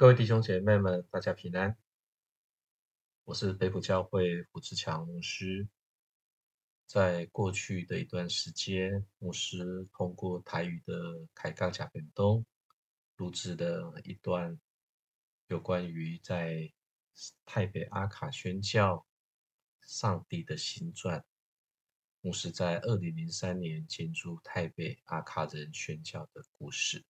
各位弟兄姐妹们，大家平安。我是北普教会胡志强牧师。在过去的一段时间，牧师通过台语的开杠甲本东录制的一段有关于在台北阿卡宣教上帝的新传。牧师在二零零三年进驻台北阿卡人宣教的故事。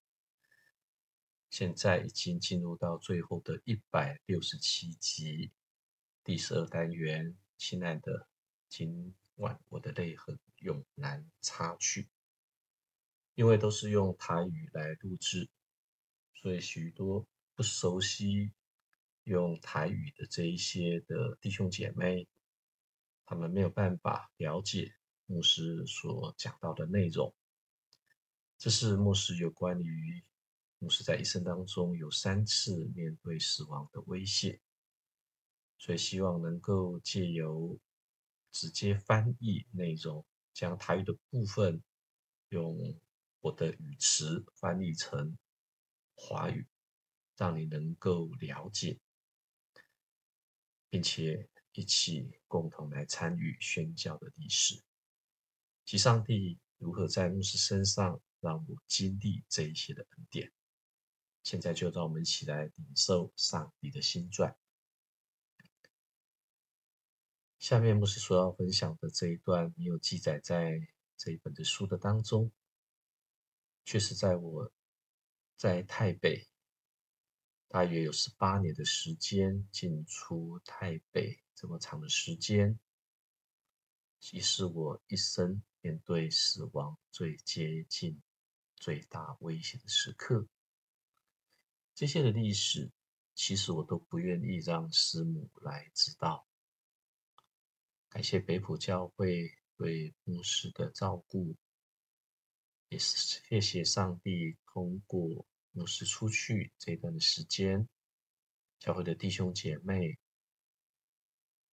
现在已经进入到最后的一百六十七集，第十二单元。亲爱的，今晚我的泪痕永难擦去，因为都是用台语来录制，所以许多不熟悉用台语的这一些的弟兄姐妹，他们没有办法了解牧师所讲到的内容。这是牧师有关于。牧师在一生当中有三次面对死亡的威胁，所以希望能够借由直接翻译内容，将台语的部分用我的语词翻译成华语，让你能够了解，并且一起共同来参与宣教的历史，及上帝如何在牧师身上让我经历这一些的恩典。现在就让我们一起来领受上帝的新传。下面牧师所要分享的这一段，没有记载在这一本的书的当中，却是在我在台北大约有十八年的时间进出台北这么长的时间，也是我一生面对死亡最接近、最大危险的时刻。这些的历史，其实我都不愿意让师母来知道。感谢北普教会对牧师的照顾，也是谢谢上帝通过牧师出去这段的时间，教会的弟兄姐妹，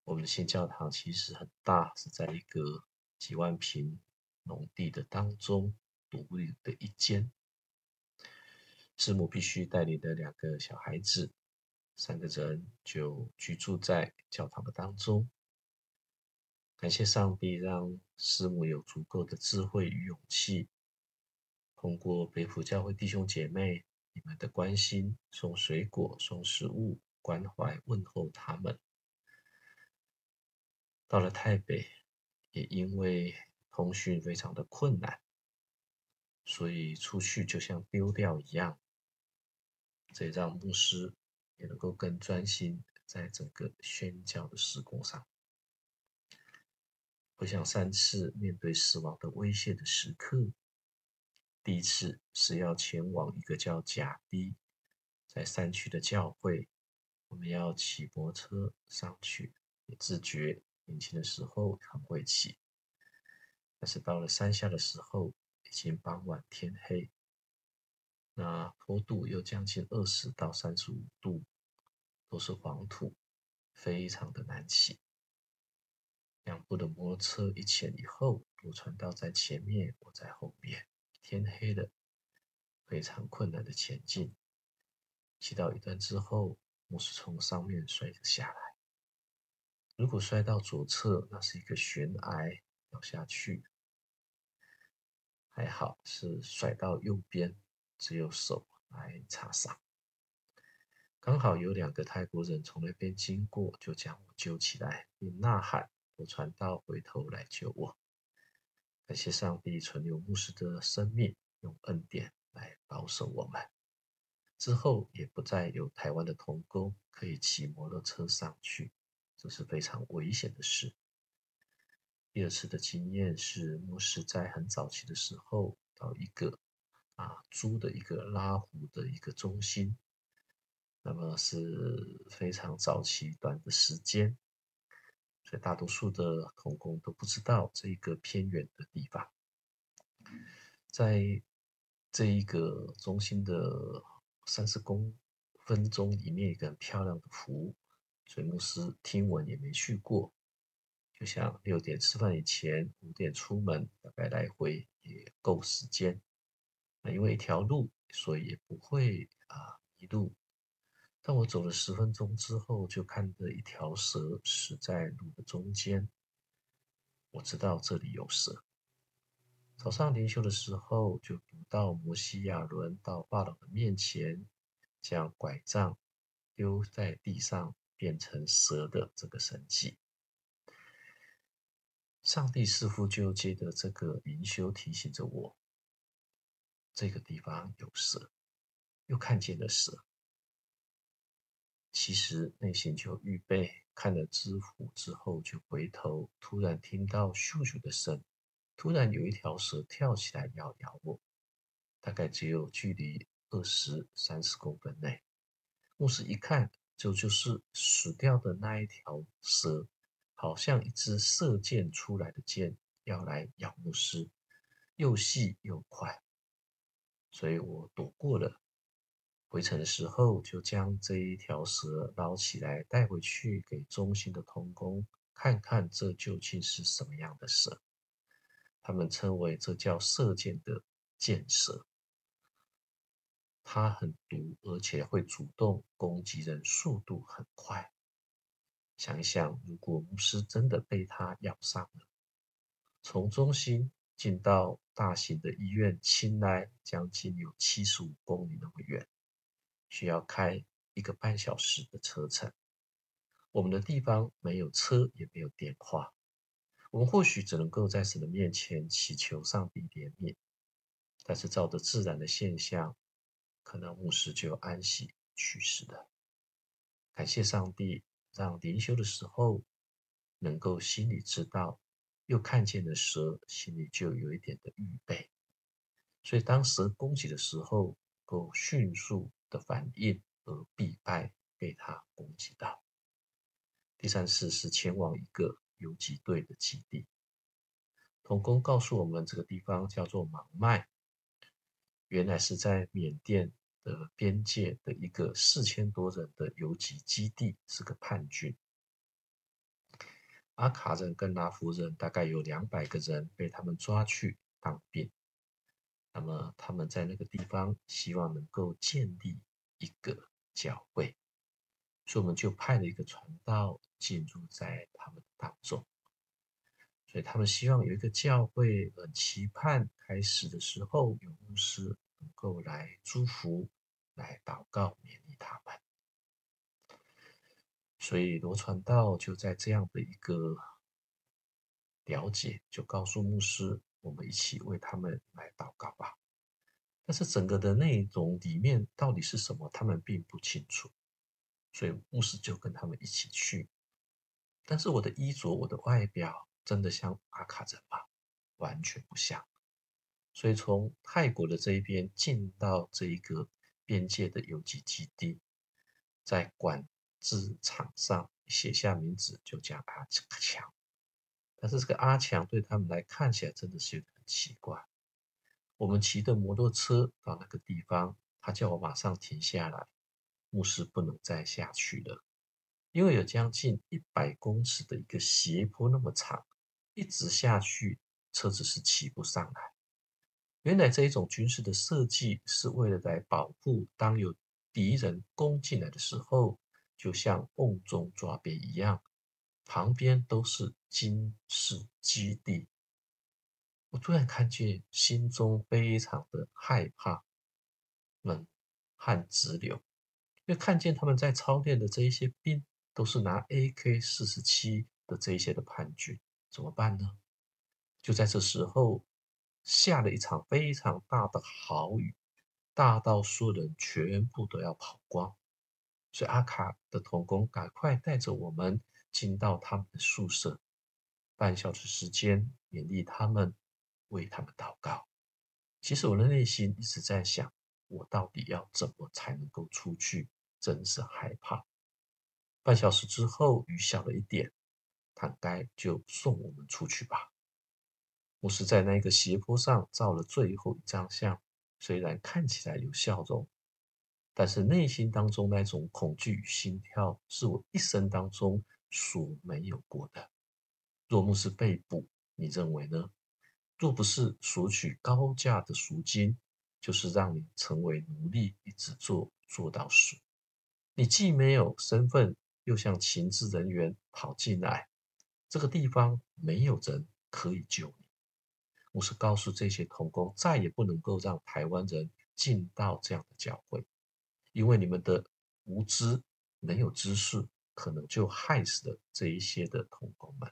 我们的新教堂其实很大，是在一个几万平农地的当中独立的一间。师母必须带领的两个小孩子，三个人就居住在教堂的当中。感谢上帝，让师母有足够的智慧与勇气，通过北普教会弟兄姐妹你们的关心，送水果、送食物，关怀问候他们。到了台北，也因为通讯非常的困难，所以出去就像丢掉一样。这让牧师也能够更专心在整个宣教的施工上。回想三次面对死亡的威胁的时刻，第一次是要前往一个叫甲堤，在山区的教会，我们要骑摩托车上去，也自觉年轻的时候很会骑，但是到了山下的时候，已经傍晚天黑。那坡度又将近二十到三十五度，都是黄土，非常的难骑。两部的摩托车一前一后，陆传道在前面，我在后面。天黑了，非常困难的前进。骑到一段之后，我是从上面摔了下来。如果摔到左侧，那是一个悬崖，掉下去。还好是摔到右边。只有手来擦伤，刚好有两个泰国人从那边经过，就将我救起来，并呐喊：“我传道回头来救我。”感谢上帝存留牧师的生命，用恩典来保守我们。之后也不再有台湾的童工可以骑摩托车上去，这是非常危险的事。第二次的经验是牧师在很早期的时候到一个。啊，租的一个拉湖的一个中心，那么是非常早期短的时间，所以大多数的童工都不知道这一个偏远的地方，在这一个中心的三十公分钟里面，一个很漂亮的湖，水牧师听闻也没去过，就像六点吃饭以前，五点出门，大概来回也够时间。因为一条路，所以也不会啊迷路。但我走了十分钟之后，就看到一条蛇死在路的中间。我知道这里有蛇。早上灵修的时候，就读到摩西亚伦到法老的面前，将拐杖丢在地上变成蛇的这个神迹。上帝似乎就借着这个灵修提醒着我，这个地方有蛇，又看见了蛇。其实内心就预备看了知府之后，就回头，突然听到咻咻的声。突然有一条蛇跳起来要咬我，大概只有距离二十三十公分内。牧师一看，就就是死掉的那一条蛇，好像一支射箭出来的箭，要来咬牧师，又细又快。所以我躲过了。回城的时候，就将这一条蛇捞起来带回去给中心的童工看看，这究竟是什么样的蛇。他们称为这叫射箭的箭蛇，它很毒，而且会主动攻击人，速度很快。想一想，如果牧师真的被它咬伤了，从中心进到大型的医院，青来将近有七十五公里那么远，需要开一个半小时的车程。我们的地方没有车，也没有电话。我们或许只能够在神的面前祈求上帝怜悯，但是照着自然的现象，可能牧师就安息去世了。感谢上帝，让灵修的时候能够心里知道，又看见了蛇，心里就有一点的预备。所以当蛇攻击的时候，够迅速的反应而必败被它攻击到。第三次是前往一个。游击队的基地，童工告诉我们，这个地方叫做芒麦，原来是在缅甸的边界的一个四千多人的游击基地，是个叛军。阿卡人跟拉夫人大概有两百个人被他们抓去当兵，那么他们在那个地方希望能够建立一个教会。所以我们就派了一个传道进入在他们当中，所以他们希望有一个教会，很期盼开始的时候有牧师能够来祝福、来祷告、勉励他们。所以罗传道就在这样的一个了解，就告诉牧师，我们一起为他们来祷告吧。但是整个的内容里面到底是什么，他们并不清楚。所以牧师就跟他们一起去，但是我的衣着、我的外表真的像阿卡人吗？完全不像。所以从泰国的这一边进到这一个边界的游击基地，在管制场上写下名字，就叫阿强。但是这个阿强对他们来看起来真的是有点奇怪。我们骑的摩托车到那个地方，他叫我马上停下来。牧师不能再下去了，因为有将近一百公尺的一个斜坡那么长，一直下去车子是骑不上来。原来这一种军事的设计是为了来保护，当有敌人攻进来的时候，就像瓮中抓鳖一样，旁边都是军事基地。我突然看见，心中非常的害怕，冷汗直流。因为看见他们在操练的这一些兵，都是拿 AK 四十七的这一些的叛军，怎么办呢？就在这时候，下了一场非常大的豪雨，大到所有人全部都要跑光。所以阿卡的童工赶快带着我们进到他们的宿舍，半小时时间勉励他们，为他们祷告。其实我的内心一直在想，我到底要怎么才能够出去？真是害怕。半小时之后，雨小了一点，坦该就送我们出去吧。牧师在那个斜坡上照了最后一张相，虽然看起来有笑容，但是内心当中那种恐惧与心跳，是我一生当中所没有过的。若牧师被捕，你认为呢？若不是索取高价的赎金，就是让你成为奴隶，一直做做到死。你既没有身份，又像情治人员跑进来，这个地方没有人可以救你。我是告诉这些童工，再也不能够让台湾人进到这样的教会，因为你们的无知、没有知识，可能就害死了这一些的同胞们。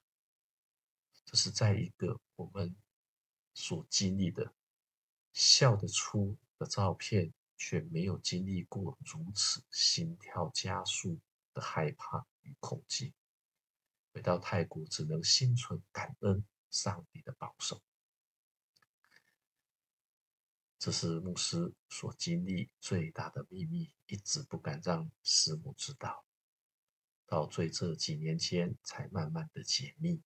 这是在一个我们所经历的笑得出的照片。却没有经历过如此心跳加速的害怕与恐惧。回到泰国，只能心存感恩上帝的保守。这是牧师所经历最大的秘密，一直不敢让师母知道，到最这几年间才慢慢的解密。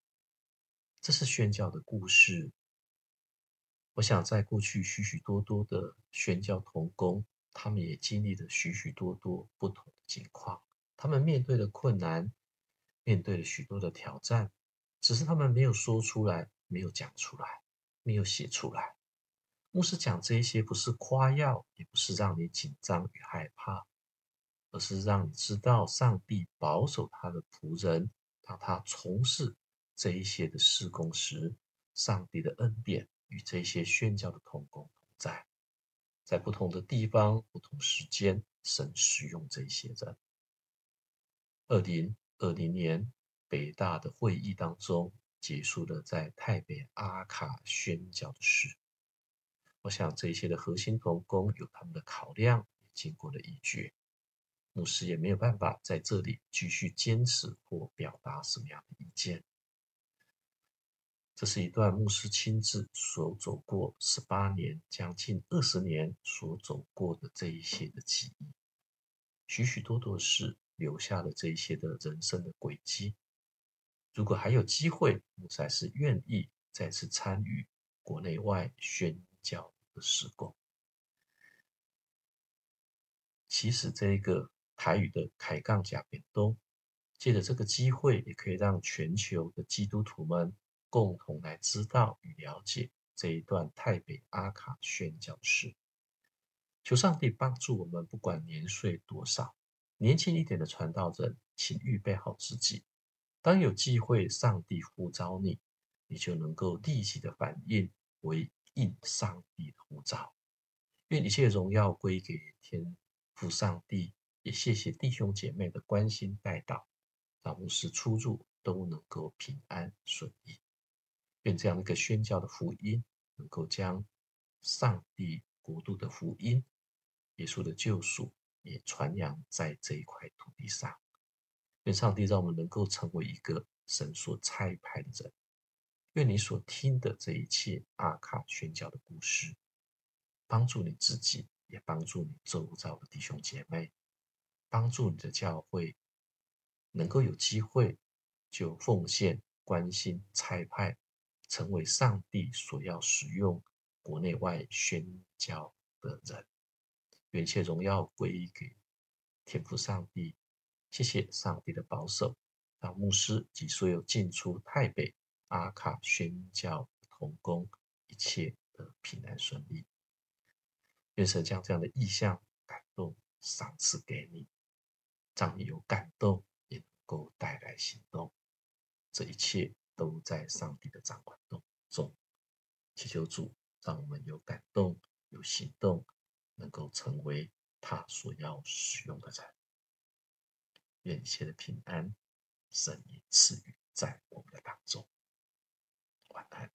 这是宣教的故事。我想，在过去许许多多的宣教童工，他们也经历了许许多多不同的境况。他们面对的困难，面对了许多的挑战，只是他们没有说出来，没有讲出来，没有写出来。牧师讲这些，不是夸耀，也不是让你紧张与害怕，而是让你知道，上帝保守他的仆人，当他从事这一些的施工时，上帝的恩典。与这些宣教的同工同在，在不同的地方、不同时间，神使用这些人。二零二零年北大的会议当中，结束了在台北阿卡宣教的事。我想这一些的核心同工有他们的考量，也经过了一决。牧师也没有办法在这里继续坚持或表达什么样的意见。这是一段牧师亲自所走过十八年、将近二十年所走过的这一些的记忆，许许多多事留下了这一些的人生的轨迹。如果还有机会，牧师还是愿意再次参与国内外宣教的施工。其实，这一个台语的开杠甲变东，借着这个机会，也可以让全球的基督徒们。共同来知道与了解这一段太北阿卡宣教史。求上帝帮助我们，不管年岁多少，年轻一点的传道人，请预备好自己。当有机会，上帝呼召你，你就能够立即的反应，为应上帝的呼召。愿一切荣耀归给天父上帝，也谢谢弟兄姐妹的关心带导，让牧师出入都能够平安顺利。愿这样一个宣教的福音，能够将上帝国度的福音、耶稣的救赎，也传扬在这一块土地上。愿上帝让我们能够成为一个神所差派的人。愿你所听的这一切阿卡宣教的故事，帮助你自己，也帮助你周遭的弟兄姐妹，帮助你的教会能够有机会就奉献、关心、差派。成为上帝所要使用国内外宣教的人，愿一切荣耀归给天父上帝。谢谢上帝的保守，让牧师及所有进出台北阿卡宣教同工一切的平安顺利。愿神将这样的意象感动赏赐给你，让你有感动，也能够带来行动。这一切。都在上帝的掌管中，祈求主让我们有感动、有行动，能够成为他所要使用的人。愿一切的平安、神也赐予在我们的当中。分かる。